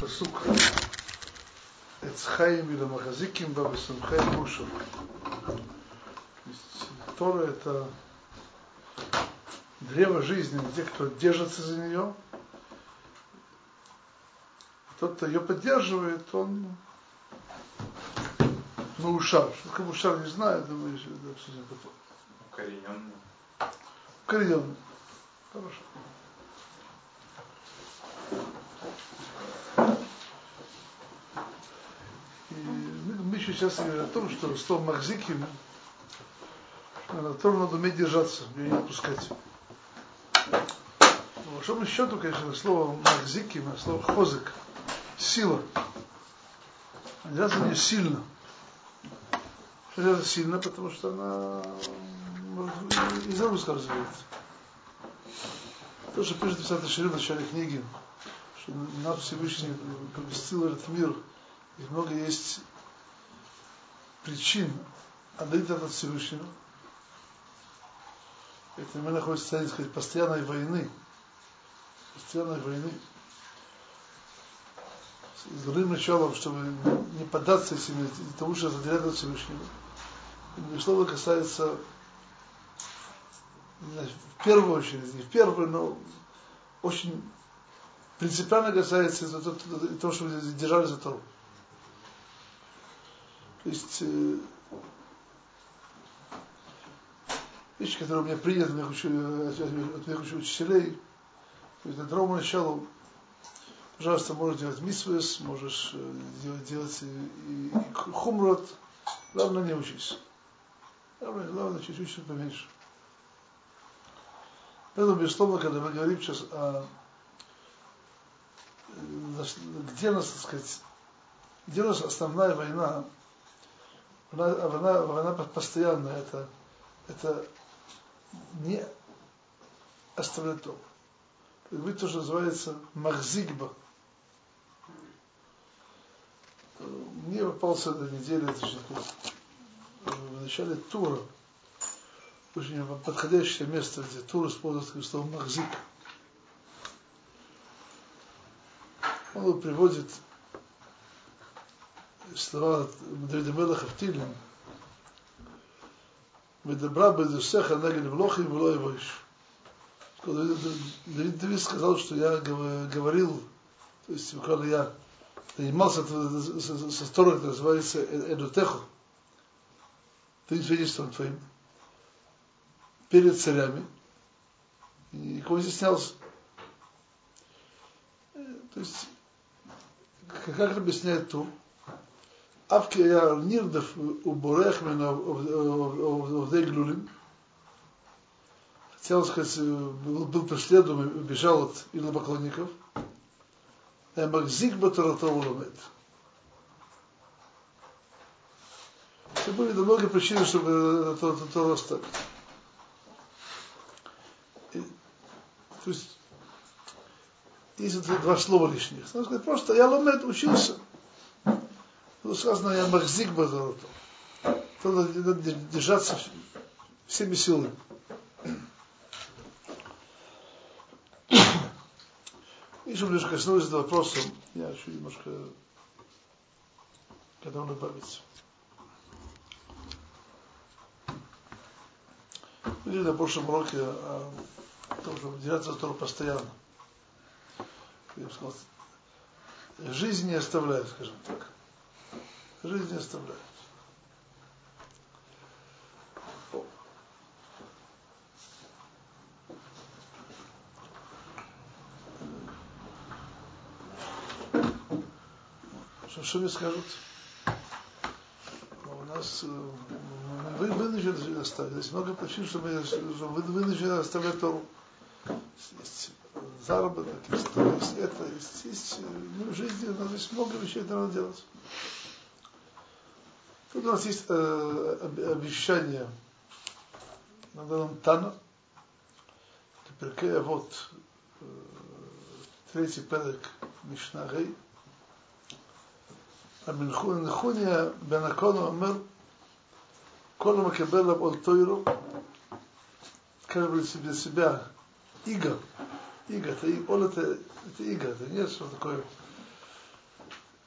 פסוק עץ חיים ולמחזיקים בה ושמחי מושו. Тора это древо жизни, те, кто держится за нее, тот, кто ее поддерживает, он Маушар. Что такое Маушар, не знаю, думаю, что это обсудим потом. Укорененный. Укорененный. Хорошо. еще сейчас говорит о том, что слово Махзиким, на том надо уметь держаться, ее не отпускать. По большому счету, конечно, слово Махзиким, слово Хозик, сила. Держаться не сильно. Что держаться сильно, потому что она из русска развивается. То, что пишет Писатель Ширин в начале книги, что нас Всевышний поместил этот мир, и много есть причин отдалить от Всевышнего. Это мы находимся состоянии, сказать, постоянной войны. Постоянной войны. С другим началом, чтобы не поддаться этим, тому, что задирать от Всевышнего. И безусловно, касается в первую очередь, не в первую, но очень принципиально касается того, чтобы держали за Тору. То есть э, вещи, которые у меня приняты от моих, от моих учителей, то есть на другому началу, пожалуйста, можешь делать мисвес, можешь э, делать, делать и, и хумрот, главное не учись. Главное, главное чуть учись поменьше. Поэтому, безусловно, когда мы говорим сейчас о э, где нас, так сказать, где у нас основная война, она, она, постоянно это, это не оставляет то. Быть то, что называется махзигба. Мне попался на неделе, это в начале тура, очень подходящее место, где тур использует слово махзик. Он приводит слова Давида Мелаха в Тилин, Медабра Бедусеха Нагель Влохи и Вло его Давид Давид сказал, что я говорил, то есть буквально я занимался со стороны, которая называется э, Эдутеху, ты свидетельством твоим, перед царями, и никого не стеснялся. Э, то есть, как объясняет Тур, Авки я нирдов э, у Бурехмина в Деглюлин, хотел сказать, был, был преследуем, убежал от идолопоклонников – Махзик Батаратову ломит. Это были много причин, чтобы это, это, это оставить. То есть, есть два слова лишних. Надо сказать, просто я ломет учился. Тут сказано, я махзик базаруту. Надо держаться всеми силами. И чтобы лишь коснулись этого вопроса, я хочу немножко к этому добавить. Говорили на прошлом уроке о том, чтобы держаться за Тору постоянно. Я бы сказал, жизнь не оставляет, скажем так жизнь не оставляет. Что, что мне скажут? У нас э, вы вынуждены оставить. Есть много причин, что мы вынуждены оставлять Тору. Есть заработок, есть то, есть это, есть, есть э, ну, в жизни у нас есть много вещей, которые надо делать. Тут у нас есть э, обещание на данном Тана, Перкея, вот, э, третий педек Мишнагей, נחוניה בן הקונו אומר, כל המקבל על תוירו, скажем для себя, иго. Иго, это, он это, это иго, это нет что такое.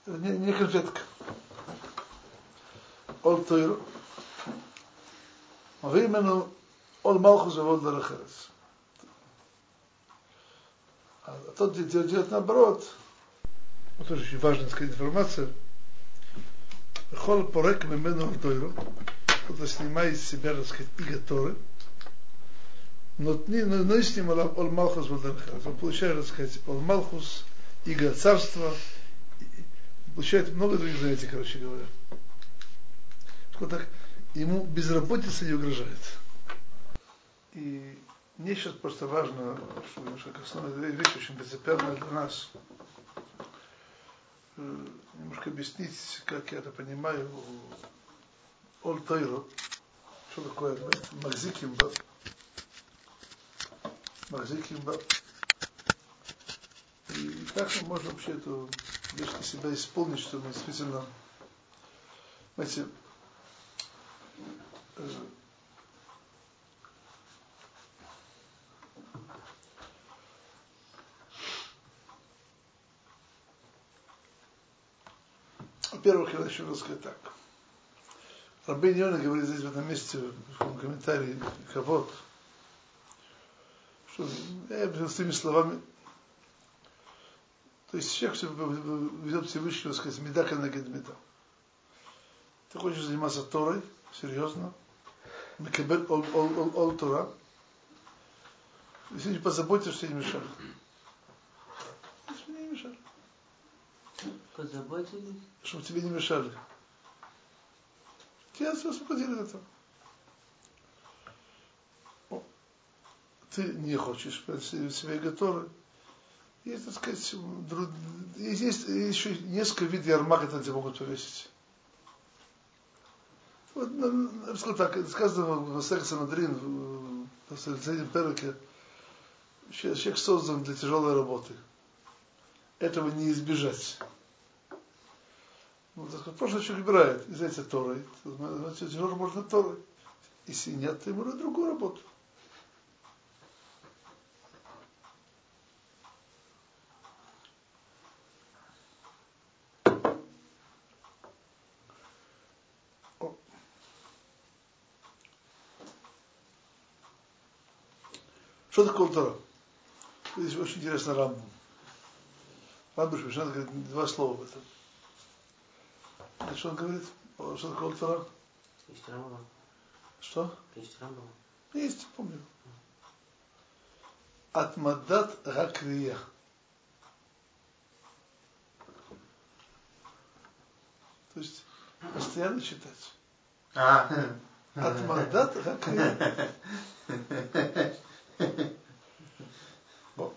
Не, не конфетка. Ол тойру. מביא ממנו עול מלכוס ועול דרך ארץ. А тот делает наоборот. Вот тоже очень важная сказать, информация. Хол порек мемену Тойру. Кто-то снимает из себя, так сказать, иго Торы. Но не но с ним ол Малхус Вадерхас. Он получает, так сказать, ол иго царства. Получает много других занятий, короче говоря. Что так, ему безработица не угрожает. И мне сейчас просто важно, что основная вещь очень принципиальная для нас, э, немножко объяснить, как я это понимаю, Оль Тойро, что такое? Махзикимба, Махзикимба, и как мы можем вообще эту вещь для себя исполнить, чтобы мы действительно, знаете, Во-первых, я хочу рассказать так. Рабин Йона говорит здесь в этом месте, в комментарии, кого что я простыми словами, то есть человек ведет Всевышнего, сказать, медака на меда. Ты хочешь заниматься Торой, серьезно, Мекабель ол, ол, ол, ол Тора, если не позаботишься, не мешали. Если не мешали. Позаботились? Чтобы тебе не мешали. Тебя освободили от этого. Ты не хочешь себя готовы. Есть, так сказать, есть, еще несколько видов ярмак, которые тебе могут повесить. Вот, я бы сказал так, сказано в Сексе Мадрин, в Среднем Переке, человек создан для тяжелой работы. Этого не избежать. Ну, так прошлый человек выбирает, из Торой, значит, тяжело можно Торой. Если нет, то ему другую работу. Что такое Тора? Здесь очень интересно Рамбам. Рамбам Шмишан говорит два слова об этом. Что он говорит? Что такое Тора? Есть Рамбам. Что? Есть Рамбам. Есть, помню. Атмадат Гакрия. То есть постоянно читать. Атмадат Гакрия. Бог.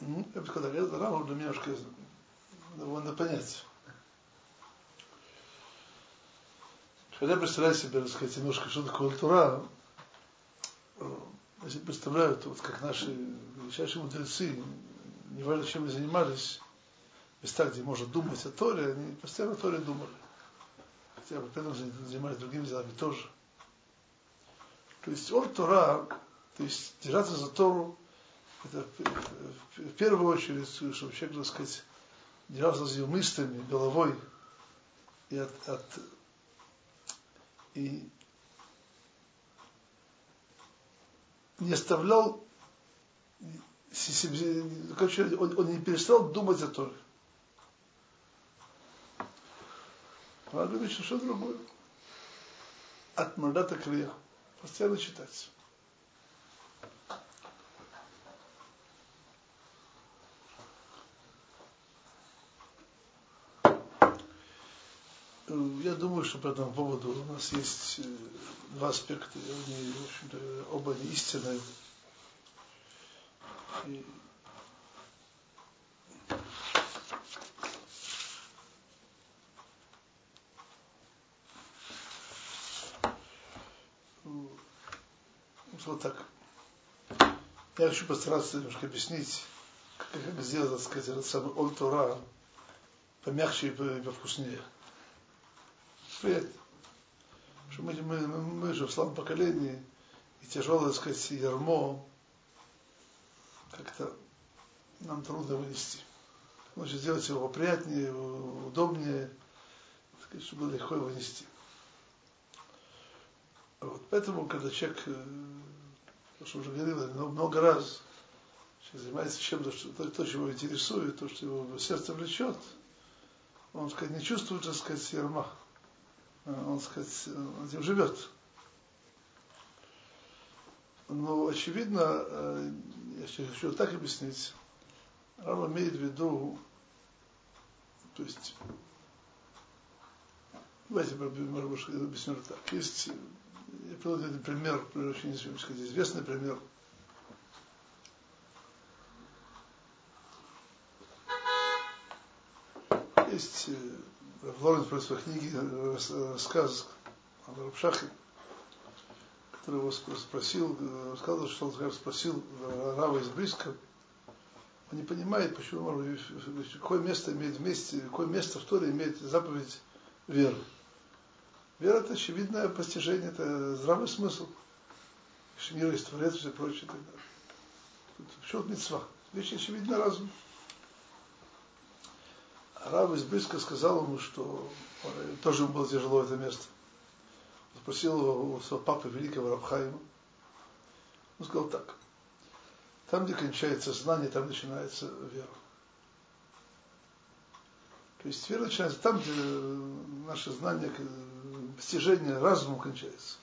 Ну, я бы сказал, это рано для меня немножко довольно понять. Хотя представляю себе, так сказать, немножко, что такое культура, если представляю, то вот как наши величайшие мудрецы, неважно чем они занимались, места, где можно думать о Торе, они постоянно о Торе думали. Хотя при этом занимались другими делами тоже. То есть он Тора, то есть держаться за Тору, это в первую очередь, чтобы человек, так сказать, ее мыслями, головой, и от, от и не оставлял короче, он, он не перестал думать о Торе. Надо говорить, что другое. От Мардата Крия постоянно читать. Я думаю, что по этому поводу у нас есть э, два аспекта, они, в общем-то, оба не истинные. И вот так. Я хочу постараться немножко объяснить, как, как сделать, так сказать, этот самый Оль помягче и повкуснее. Приятно. Что мы, мы, мы же в слабом поколении, и тяжелое, так сказать, ярмо как-то нам трудно вынести. Лучше сделать его приятнее, удобнее, сказать, чтобы было легко его нести. Вот. Поэтому, когда человек, э, то, что уже говорил много раз, занимается чем-то, что, то, то, что его интересует, то, что его сердце влечет, он, так сказать, не чувствует, так сказать, ерма. Он, так сказать, он этим живет. Но, очевидно, э, я хочу так объяснить, Рав имеет в виду, то есть, давайте, быть, объясню так. Есть, я приведу один пример, очень известный пример. Есть в Лоренс в своей книге рассказ о Рабшахе, который его спросил, рассказывал, что он спросил Рава из Бриска, он не понимает, почему, какое место имеет вместе, какое место в Торе имеет заповедь веры. Вера это очевидное постижение, это здравый смысл. Мир есть Творец и все прочее. Так далее. Счет мецва. Вещь очевидно разум. А Рав из близко сказал ему, что тоже ему было тяжело это место. Спросил его у своего папы великого Рабхайма. Он сказал так. Там, где кончается знание, там начинается вера. То есть вера начинается там, где наше знание, достижение разума кончается.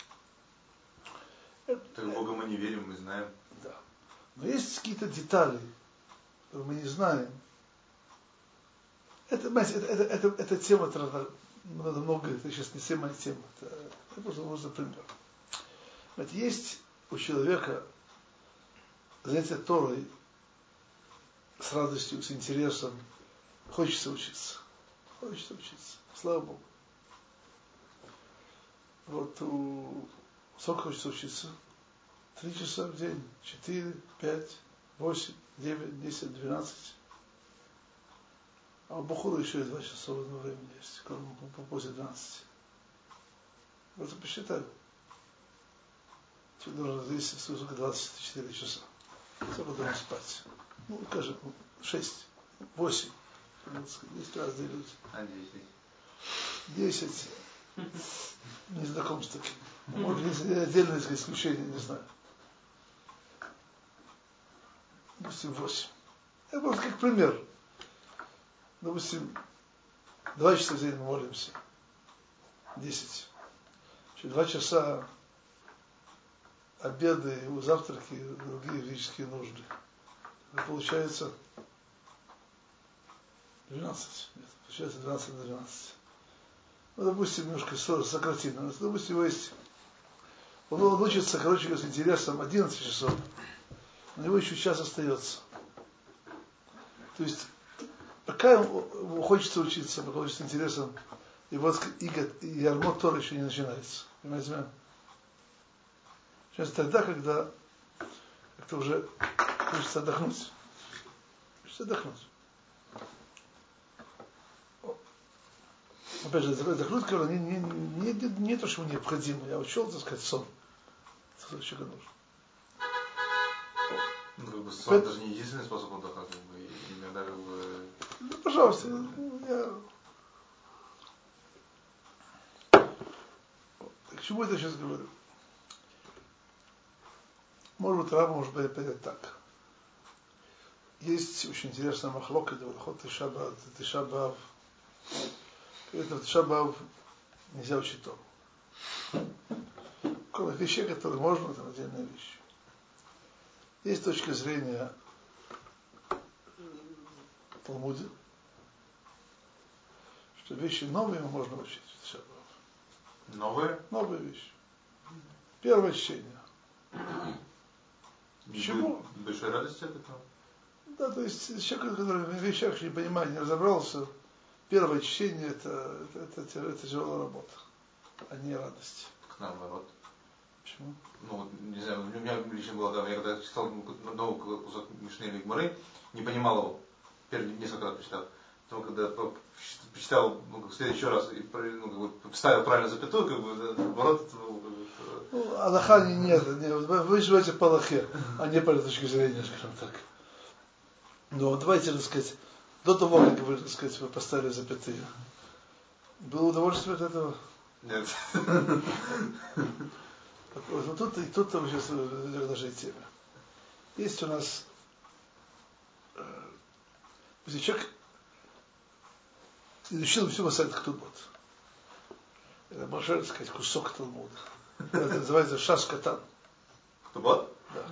Так Бога мы не верим, мы знаем. Да. Но есть какие-то детали, которые мы не знаем. Это, это, это, это, это тема, надо много, это сейчас не тема, а тема. Это, это просто, просто пример. Знаете, есть у человека занятие Торой с радостью, с интересом. Хочется учиться. Хочется учиться. Слава Богу. Вот у сколько хочется учиться? Три часа в день, четыре, пять, восемь, девять, десять, двенадцать. А Бухура еще и два часа свободного времени есть, кроме после двенадцати. Вот посчитаю. Тебе нужно здесь сколько 24 часа. Сколько должен спать? Ну, скажем, 6, 8. 10 разные люди. А 10? 10. Не знаком с таким. Может, есть отдельное исключение, не знаю. Допустим, 8. Это просто как пример. Допустим, 2 часа в день мы молимся. 10. Через 2 часа обеды, завтраки, другие физические нужды. Это получается 12. Нет, получается 12 на 12. Ну, допустим, немножко сократим. Но, допустим, его есть... Он, он учится, короче говоря, с интересом 11 часов. У него еще час остается. То есть, пока ему хочется учиться, пока хочется интересом, и вот ярмо Тор еще не начинается. Понимаете? Сейчас тогда, когда как-то уже хочется отдохнуть. Хочется отдохнуть. Опять же, когда не, не, не, не, не то, что необходимо. Я учел, так сказать, сон. Это еще нужно. Ну, как бы сон это... даже не единственный способ отдохнуть, иногда как бы... Ну, пожалуйста, я... К чему это сейчас говорю? Может быть, Рав может понять так. Есть очень интересная махлока, где выход Тишаба, Тишабав. Это Тишабав нельзя учить Тору. Кроме вещей, которые можно, это отдельная вещь. Есть точка зрения Талмуде, что вещи новые можно учить в Тишабав. Новые? Новые вещи. Первое чтение. Почему? Большой радости от этого? Да, то есть человек, который в вещах не понимает, не разобрался, первое чтение это, это, это, это тяжелая работа, а не радость. К наоборот. Почему? Ну, не знаю, у меня лично было, да, я когда читал новый кусок Мишны или Гмары, не понимал его, первый несколько раз прочитал, Потом, когда почитал ну, в следующий раз и ну, как бы, вставил правильно запятую, как бы, наоборот, это был как бы, ну, Аллаха не, нет, не, вы живете по Аллахе, а не по точке зрения, скажем так. Но давайте, так сказать, до того, как вы, так сказать, вы поставили запятые, было удовольствие от этого? Нет. Вот тут, и тут там сейчас в нашей теме. Есть у нас если человек изучил всю Масаль Ктубот, это можно сказать кусок Талмуда. Это называется Шаш Катан. Ктубот? Да.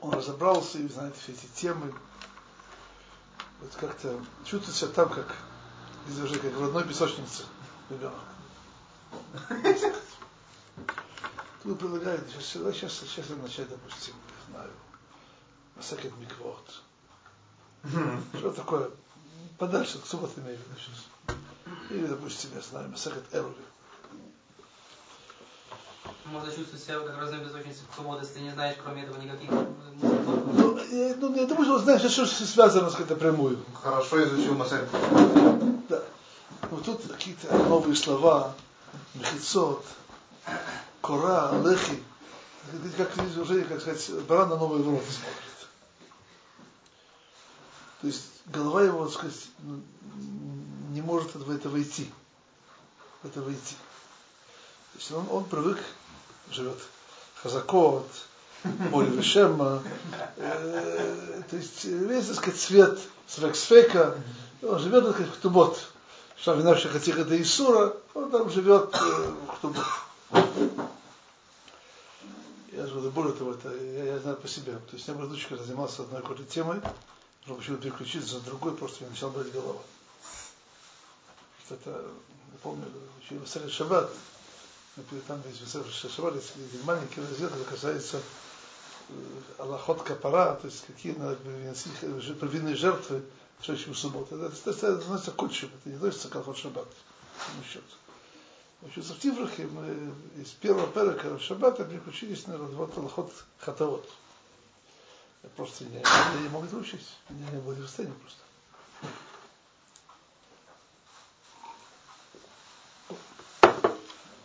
Он разобрался и знает все эти темы. Вот как-то чувствует себя там, как, уже как в родной песочнице ребенок. Тут предлагает, сейчас, сейчас, сейчас начать, допустим, не знаю, Масакет Миквот. Что такое? Подальше, к субботе имею в виду сейчас. Или, допустим, я знаю, Масакет Эрули. Можно чувствовать себя как разной песочнице в субботу, если ты не знаешь, кроме этого, никаких ну, я, ну, я думаю, что он знает, что связано с этой прямую. Хорошо изучил Масакет. Да. Но тут какие-то новые слова, мехицот, кора, лехи, как уже, как сказать, баран на новый рот смотрит. То есть голова его, так сказать, не может в это войти. В это войти. То есть он, он привык, живет хазакот, море Вишема, э, то есть весь, так сказать, цвет свексфека, он живет, так сказать, в Ктубот. Хотих это Исура, он там живет э, в Ктубот. Более того, это я, я знаю по себе. То есть я предыдущий, когда занимался одной какой-то темой, но почему переключиться за другой, просто я начал болеть голова. Что это, я помню, еще в Сарит Шаббат, там есть в Сарит Шаббат, есть маленький раздел, это касается э, Аллахот Капара, то есть какие надо приносить провинные жертвы в следующую субботу. Это, это, это относится к это не относится к Аллахот Шаббат. Счет. Значит, в Тиврахе мы из первого перека Шаббата переключились на вот Аллахот Хатаот. Я просто не, я не мог это учить. Я не был в состоянии просто.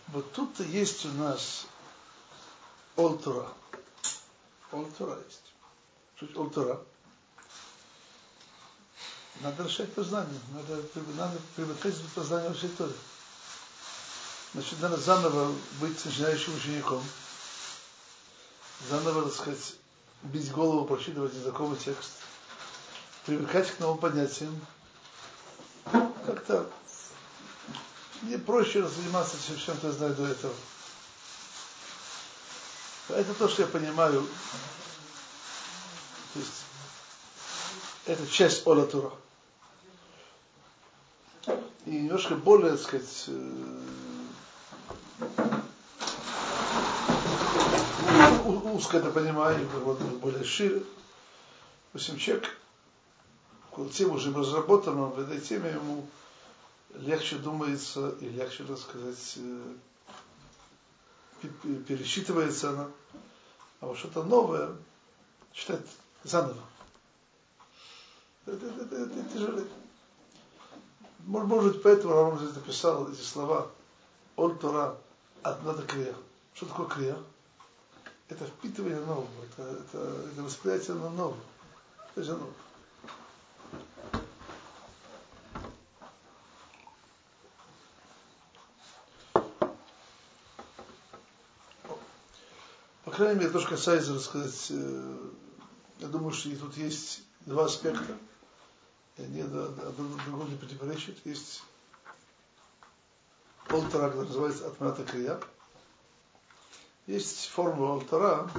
Вот тут-то есть у нас Олтура. Олтура есть. Чуть Олтура. Надо решать познание. Надо, надо привыкать к познанию решать Торы. Значит, надо заново быть начинающим учеником. Заново, так сказать, бить голову, прочитывать знакомый текст. Привыкать к новым понятиям. Как-то мне проще заниматься чем, то я знаю до этого. Это то, что я понимаю. То есть, это часть Ола Тура. И немножко более, так сказать, э, узко это понимаю, вот более шире. В общем, человек, тема уже разработана, в этой теме ему легче думается и легче, так сказать, э, пересчитывается она. А вот что-то новое читать заново. Это, это, это, это тяжелее. Может быть, поэтому Раван здесь написал эти слова «Он Тора от надо крия». Что такое крия? Это впитывание нового, это, это, это восприятие на новое. Это же новое. По крайней мере, то, что касается, рассказать, э, я думаю, что тут есть два аспекта. И они одно другому не противоречат. Есть полтора, который называется Атмата Крия. Есть формула Алтара,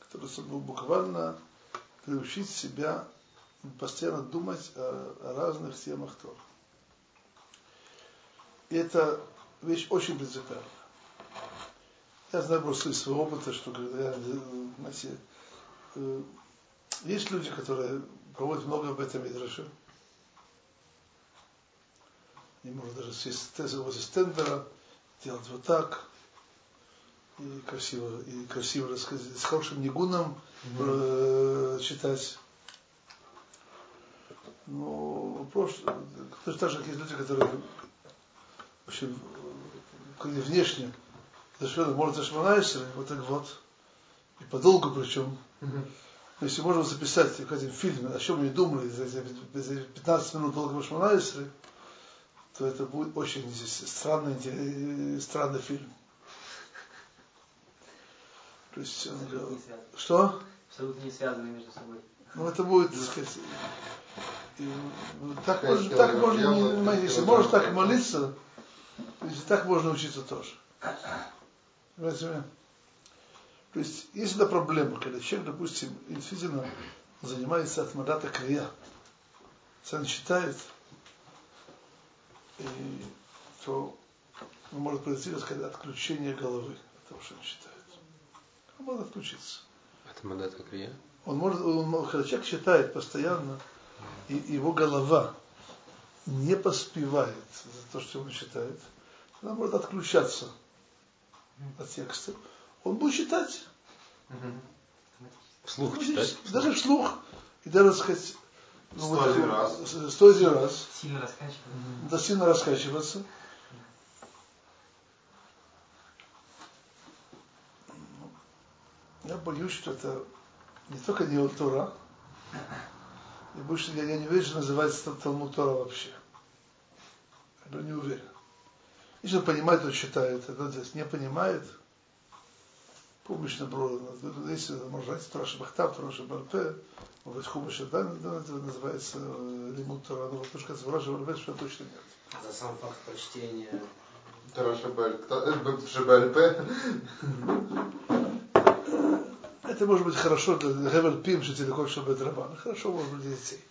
которая буквально приучить себя постоянно думать о, о разных темах Тора. И это вещь очень принципиальная. Я знаю просто из своего опыта, что когда я, знаете, э, есть люди, которые проводят много об этом Мидраше. Не может даже сесть возле стендера, делать вот так, и красиво, и красиво рассказать, с хорошим нигуном э, читать. Ну, вопрос, точно так же, как есть люди, которые в общем, внешне совершенно может зашманайся, вот так вот, и подолгу причем. Если можно записать в один фильм, о чем они думали за эти 15 минут долго Шманайсры, то это будет очень странный, странный фильм. То есть, он, что? Абсолютно не связаны между собой. Ну, это будет, так сказать, и, так, можно, так можно, не, если можно так молиться, если так можно учиться тоже. Понимаете? То есть, есть эта проблема, когда человек, допустим, действительно занимается атмадата крия, он считает, и, то может произойти, так сказать, отключение головы от того, что он считает. Он может отключиться. Атмадата крия? Он может, он, когда человек считает постоянно, и его голова не поспевает за то, что он считает, она может отключаться от текста он будет читать. Вслух Ну, читать? Даже вслух. И даже, сказать, ну, Сто вот, один раз. Сто один раз. Сильно раскачивается. Да сильно раскачиваться. Я боюсь, что это не только не Тора, и больше я, я не уверен, что называется Талмуд Тора вообще. Я не уверен. Если он понимает, он читает, а здесь не понимает, публично было, если можно знать, Тора Шабахтав, Тора Шабарпе, может быть, Хумыш, да, да, это называется э, Лимут Тора, но вот то, что Тора Шабарпе, что точно нет. За сам факт прочтения. Тара Шабель. э, Шабель-П. Это может быть хорошо для Гевель Пим, что тебе хочешь, рабан. Хорошо, может быть, для детей.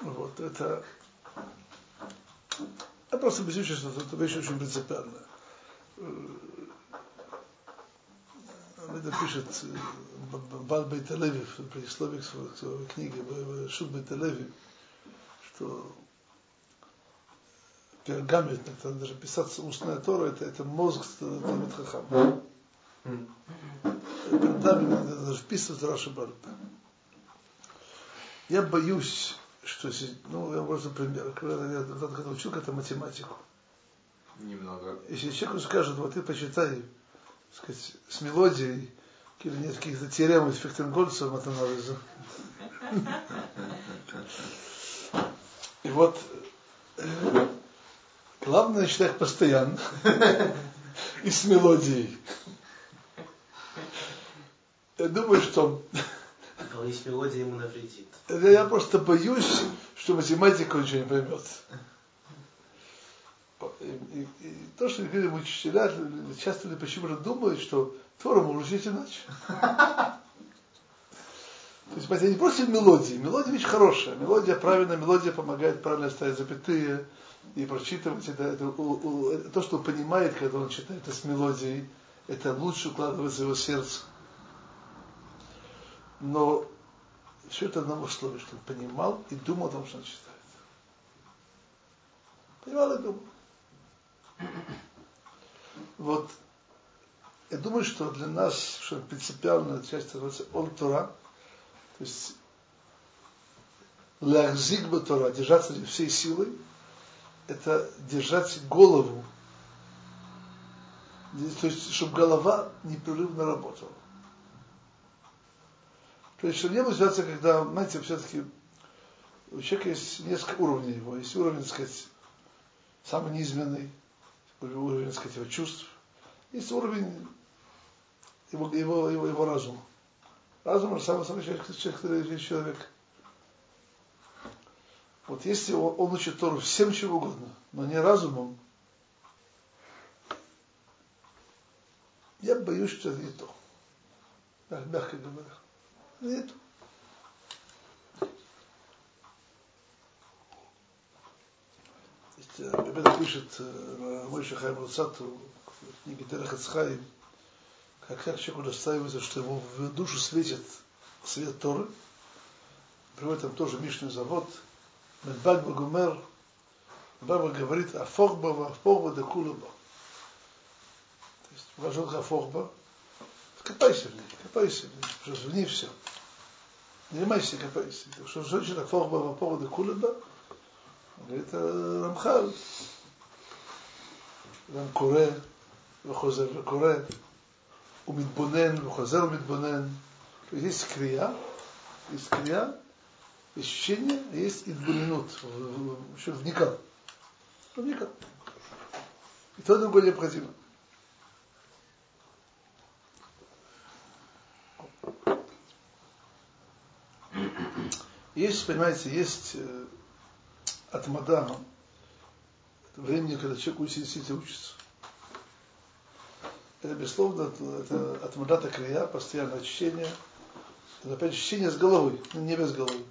Вот, это... Я просто боюсь, что это вещь очень принципиальная. Это пишет э, Бал Бейталеви в предисловии к своей, книге Шут Бейталеви, что пергамент, это даже писаться устная Тора, это, это мозг Талмит Хахам. Пергамент, это даже вписывать Раши Барпе. Я боюсь, что ну, я просто пример, когда я когда учил как-то математику, Немного. если человеку скажут, вот ты почитай, сказать, с мелодией, или нет каких-то теорем из Фихтенгольца матанализа. И вот э, главное читать постоянно и с мелодией. Я думаю, что Но есть мелодия ему навредит. я просто боюсь, что математика ничего не поймет. И, и- то, что говорили учителя, часто ли почему-то думают, что Тора можно учить иначе. То есть, понимаете, не просто мелодии. Мелодия вещь хорошая. Мелодия правильная, мелодия помогает правильно ставить запятые и прочитывать это. это у- у- это то, что он понимает, когда он читает это с мелодией, это лучше укладывается в его сердце. Но все это одного условия, что он понимал и думал о том, что он читает. Понимал и думал. Вот я думаю, что для нас, что принципиальная часть называется Ол Тора, то есть Лахзик бы Тора, держаться всей силой, это держать голову, то есть, чтобы голова непрерывно работала. То есть, чтобы не было ситуации, когда, знаете, все-таки у человека есть несколько уровней его. Есть уровень, так сказать, самый низменный, уровень, так сказать, его чувств. Есть уровень его, его, его, его разума. Разум самый, самый человек, человек, человек. Вот если он, он учит Тору всем чего угодно, но не разумом, я боюсь, что это не то. Мягко говоря. Не то. Ребята пишет э, Мойша Хайм Руцату в книге Терех Ацхайм, как, как человеку достаивается, что ему в душу светит свет Торы. Приводит там тоже Мишный завод. Медбаг Багумер. Баба говорит, а фогба, а фогба да кулаба. То есть вошел Хафохба, копайся в ней, копайся в ней, потому что в ней все. Не занимайся, копайся. Так что женщина Фохба по поводу Кулеба, говорит Рамхал, גם קורא וחוזר וקורא, ומתבונן וחוזר ומתבונן. Есть קריאה, есть קריאה, есть ощущение, а есть идбунинут, еще вникал. Вникал. И то другое необходимо. Есть, понимаете, есть э, атмада, времени, когда человек действительно учится. Это, безусловно, это атмадата крия, постоянное чтение. Это, опять чтение с головой, не без головы.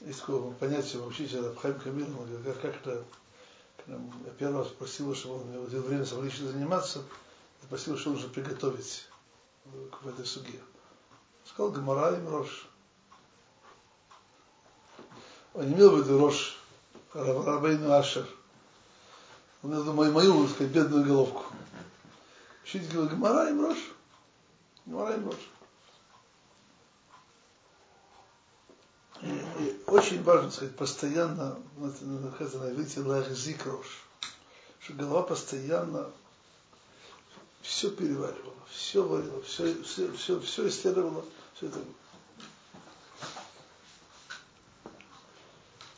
Есть такое понятие учителя Абхайм Камилова, как, как это, я первый раз спросил, чтобы он уделил время самолично заниматься, спросил, что нужно приготовить в этой суге. Сказал Гамара и Мрош. Он имел в виду Рош, Рабейну Ашер. Он имел в виду мою, мою, сказать, бедную головку. Учитель говорил, Гамара и Мрош. Гамара и Мрош. И, и очень важно, сказать, постоянно находиться на иврите лахзик рош, что голова постоянно все переваривала, все варила, все, все, все, все исследовала, все это.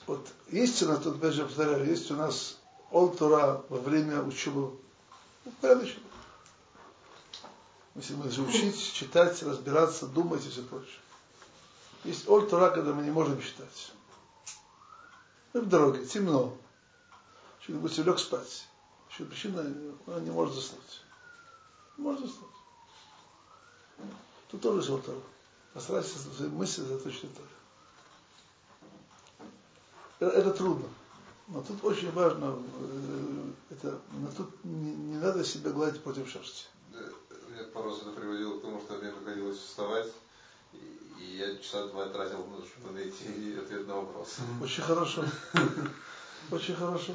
Вот истина, тут опять же повторяю, есть у нас Олтура во время учебы ну, порядочно. Мы же учить, читать, разбираться, думать и все прочее. Есть Оль Тора, когда мы не можем читать. Мы в дороге, темно. Что-нибудь лег спать. Еще причина, он не может заснуть. Не может заснуть. Тут тоже есть Тора. Постарайся свои мысли заточить тоже. Это, это трудно. Но тут очень важно, э, это, но тут не, не надо себя гладить против шерсти. Мне пару раз это приводило к тому, что мне приходилось вставать и я часа два тратил, ну, чтобы найти ответ на вопрос. Очень хорошо. Очень хорошо.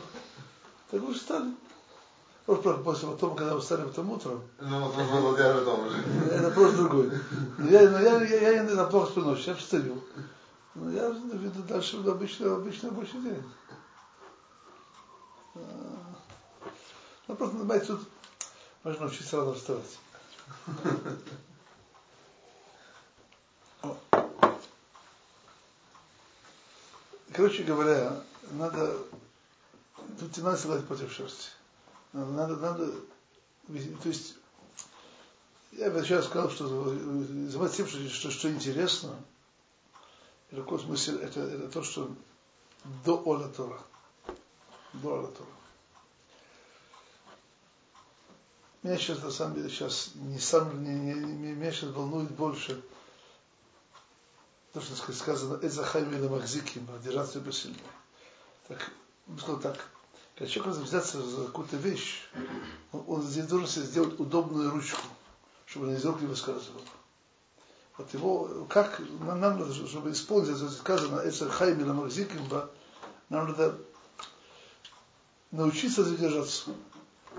Так вы встали. Просто после потом, когда вы встали потом утром. Ну, вот было я потом уже. Это просто другой. Я, но я, я, я иногда плохо сплю ночью, я встаю. Но я веду дальше обычный, обычный рабочий день. Ну, просто, понимаете, тут можно учиться рано вставать. Короче говоря, надо, тут не надо согласить против шерсти. Надо, надо, надо, то есть, я сейчас сказал, что тем, что, что, что интересно, в каком смысле, это, это то, что до Оля Тора. До Оля Тора. Меня сейчас, на самом деле, сейчас не сам, не, не, не, меня сейчас волнует больше то, что сказано, Эзахайм или Махзиким, держаться либо сильнее. Так, сказал так, когда человек взяться за какую-то вещь, он, он здесь должен себе сделать удобную ручку, чтобы она из рук не выскальзывала. Вот его, как нам, надо, чтобы использовать, сказано, Эзахайм или Махзиким, нам надо научиться задержаться.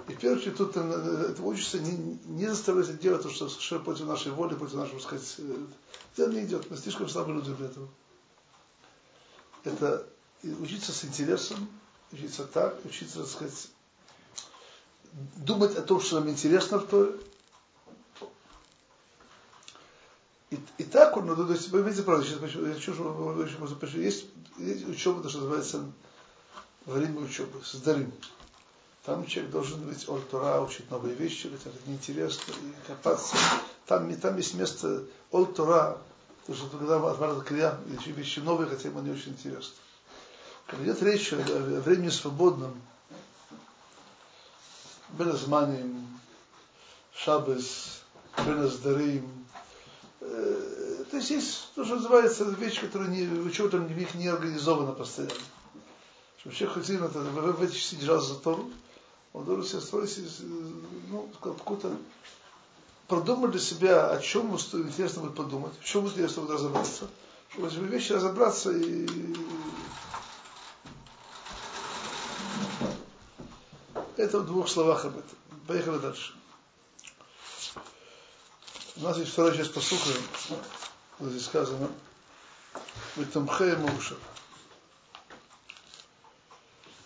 И в первую очередь тут это учится не, не заставлять делать то, что совершенно против нашей воли, против нашего, сказать, дело не идет. Мы слишком слабые люди для этого. Это учиться с интересом, учиться так, учиться, так сказать, думать о том, что нам интересно в Торе. И, так он, ну, то есть, вы видите, правда, сейчас я хочу, что есть, есть учеба, то, что называется время учебы, с Дарим. Там человек должен быть Оль-Тура, учить новые вещи, это неинтересно, и копаться. Там, там есть место Оль-Тура, потому что когда отварят крия, еще вещи новые, хотя ему не очень интересно. Когда идет речь о, времени свободном, Беназманим, Шабес, Беназдарим, то есть есть то, что называется вещь, которая не, учетом в них не организована постоянно. Чтобы человек хотел в, в, в эти часы держался за Тору, он должен себе строить, ну, какую-то продумать для себя, о чем интересно будет подумать, в чем интересно будет разобраться, чтобы эти вещи разобраться и Это в двух словах об этом. Поехали дальше. У нас есть вторая часть послухаем. Здесь сказано. Витамхея Мауша.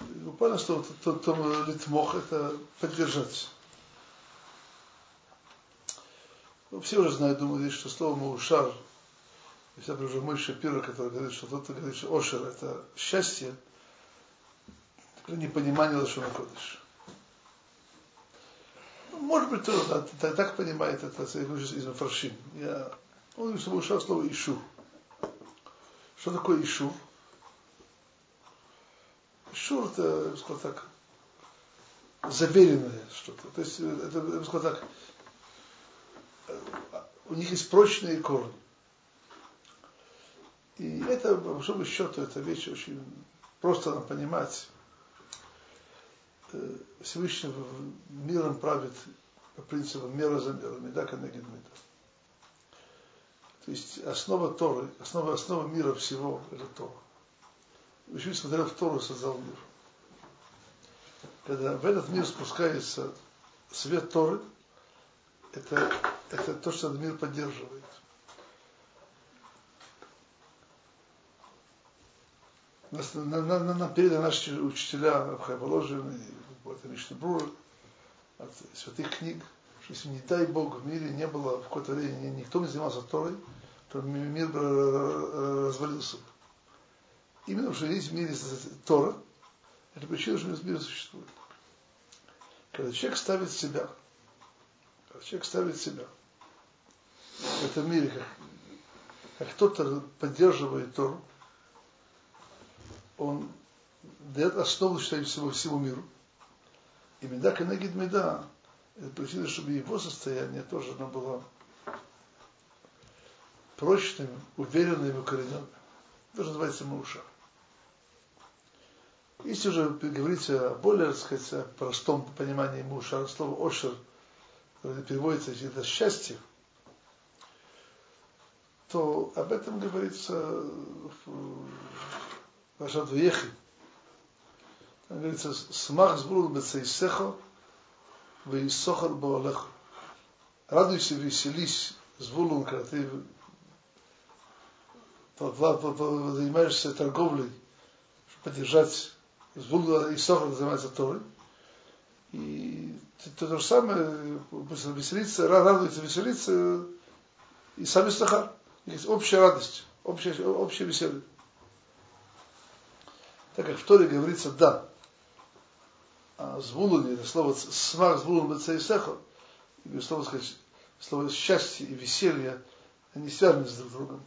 Буквально слово литмох это поддержать. Ну, все уже знают, думаю, здесь, что слово Маушар, если уже мой Шапира, который говорит, что тот, кто говорит, что Ошер это счастье, это непонимание Лашона Кодыш. Может быть, тоже да, так, так понимает это, из Мафаршим. Я, он Маушар слово Ишу. Что такое Ишу? Ишу это, сказал так, заверенное что-то. То есть, это, я бы сказал так, у них есть прочные корни. И это, по большому счету, эта вещь очень просто нам понимать. Э, Всевышний миром правит по принципу мера за меру, меда канегид меда. То есть основа Торы, основа, основа мира всего – это Тора. Всевышний смотрел в Тору, создал мир. Когда в этот мир спускается свет Торы, это это то, что этот мир поддерживает. Нас, на, на, на, нам переданы наши учителя Хайболожины, это Мишнабрура, от святых книг, что если не дай Бог в мире не было в какое-то время, никто не занимался Торой, то мир бы развалился. Именно потому что есть в мире Тора, это причина, что мир существует. Когда человек ставит себя, когда человек ставит себя, в этом мире, как, как кто-то поддерживает Тору, он дает основу, всего, всему миру. И меда канегид меда, это причина, чтобы его состояние тоже оно было прочным, уверенным и укорененным. Это же называется муша. Если уже говорится о более, так сказать, простом понимании муша, слово ошер, переводится это счастье, то об этом говорится в Пашат Вехи. Там говорится, смах сбрул бецейсехо, вейсохар боалех. Радуйся, веселись, звулун, когда ты занимаешься торговлей, чтобы поддержать звулун и сохар занимается Торой. И то, то же самое, веселиться, радуется, веселиться, и сами сахар. Есть общая радость, общее, общее веселье. Так как в Торе говорится «да», а звулуни, это слово смах звулун бецейсехо, слово сказать, слово счастье и веселье, они связаны с друг другом.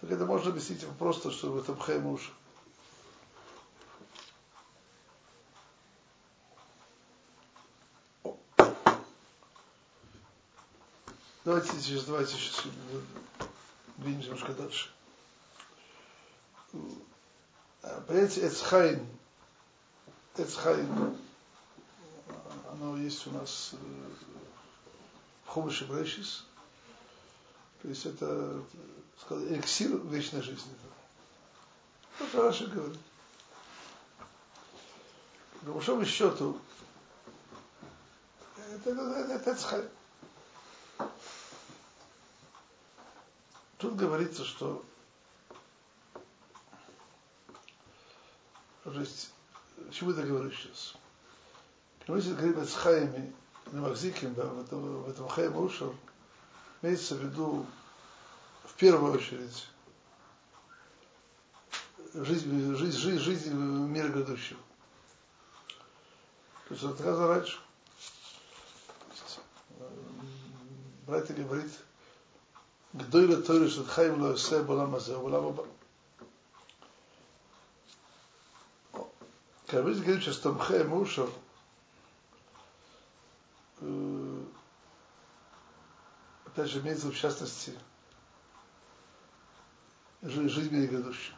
Так это можно объяснить просто, что в этом хайме уж. Давайте сейчас, давайте сейчас двинемся немножко дальше. Понятие עץ חיים, עץ חיים, оно есть у нас в Хумаше בראשית, то есть это, сказать, эликсир вечной жизни. Это что Раши говорит. По большому счету, это, это, это, это. Тут говорится, что То есть, чему это говорю сейчас? Понимаете, говорим с Хайми, Мавзиким, да, в этом, в этом Хайм Ушер, имеется в виду, в первую очередь, жизнь, жизнь, жизнь, жизнь мира грядущего. То есть он сказал раньше. Э, Братья говорит, Гдойла Ториш Хайм Лосе Баламазе Баламаба. Всевышний говорит, что Стамхе Мушев э, опять же имеется в частности жизнь мире грядущая.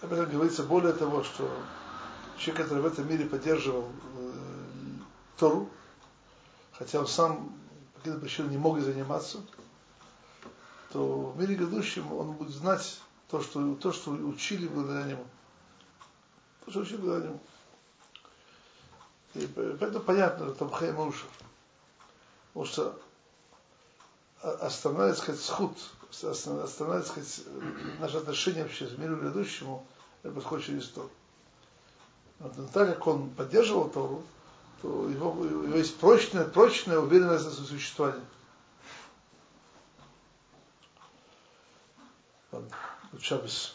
Об этом говорится более того, что человек, который в этом мире поддерживал э, Тору, хотя он сам по каким-то причинам не мог заниматься, то в мире грядущем он будет знать то, что, то, что учили благодаря нему. Что благодаря нему. И поэтому понятно, там Хаймушев. Потому что основная, сказать, сход, основная, сказать, наше отношение вообще к миру грядущему, это подходит через то. Но так как он поддерживал Тору, то его, у есть прочная, прочная уверенность в существовании. Ладно, Шаббис.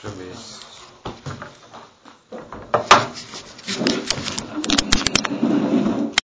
Шаббис.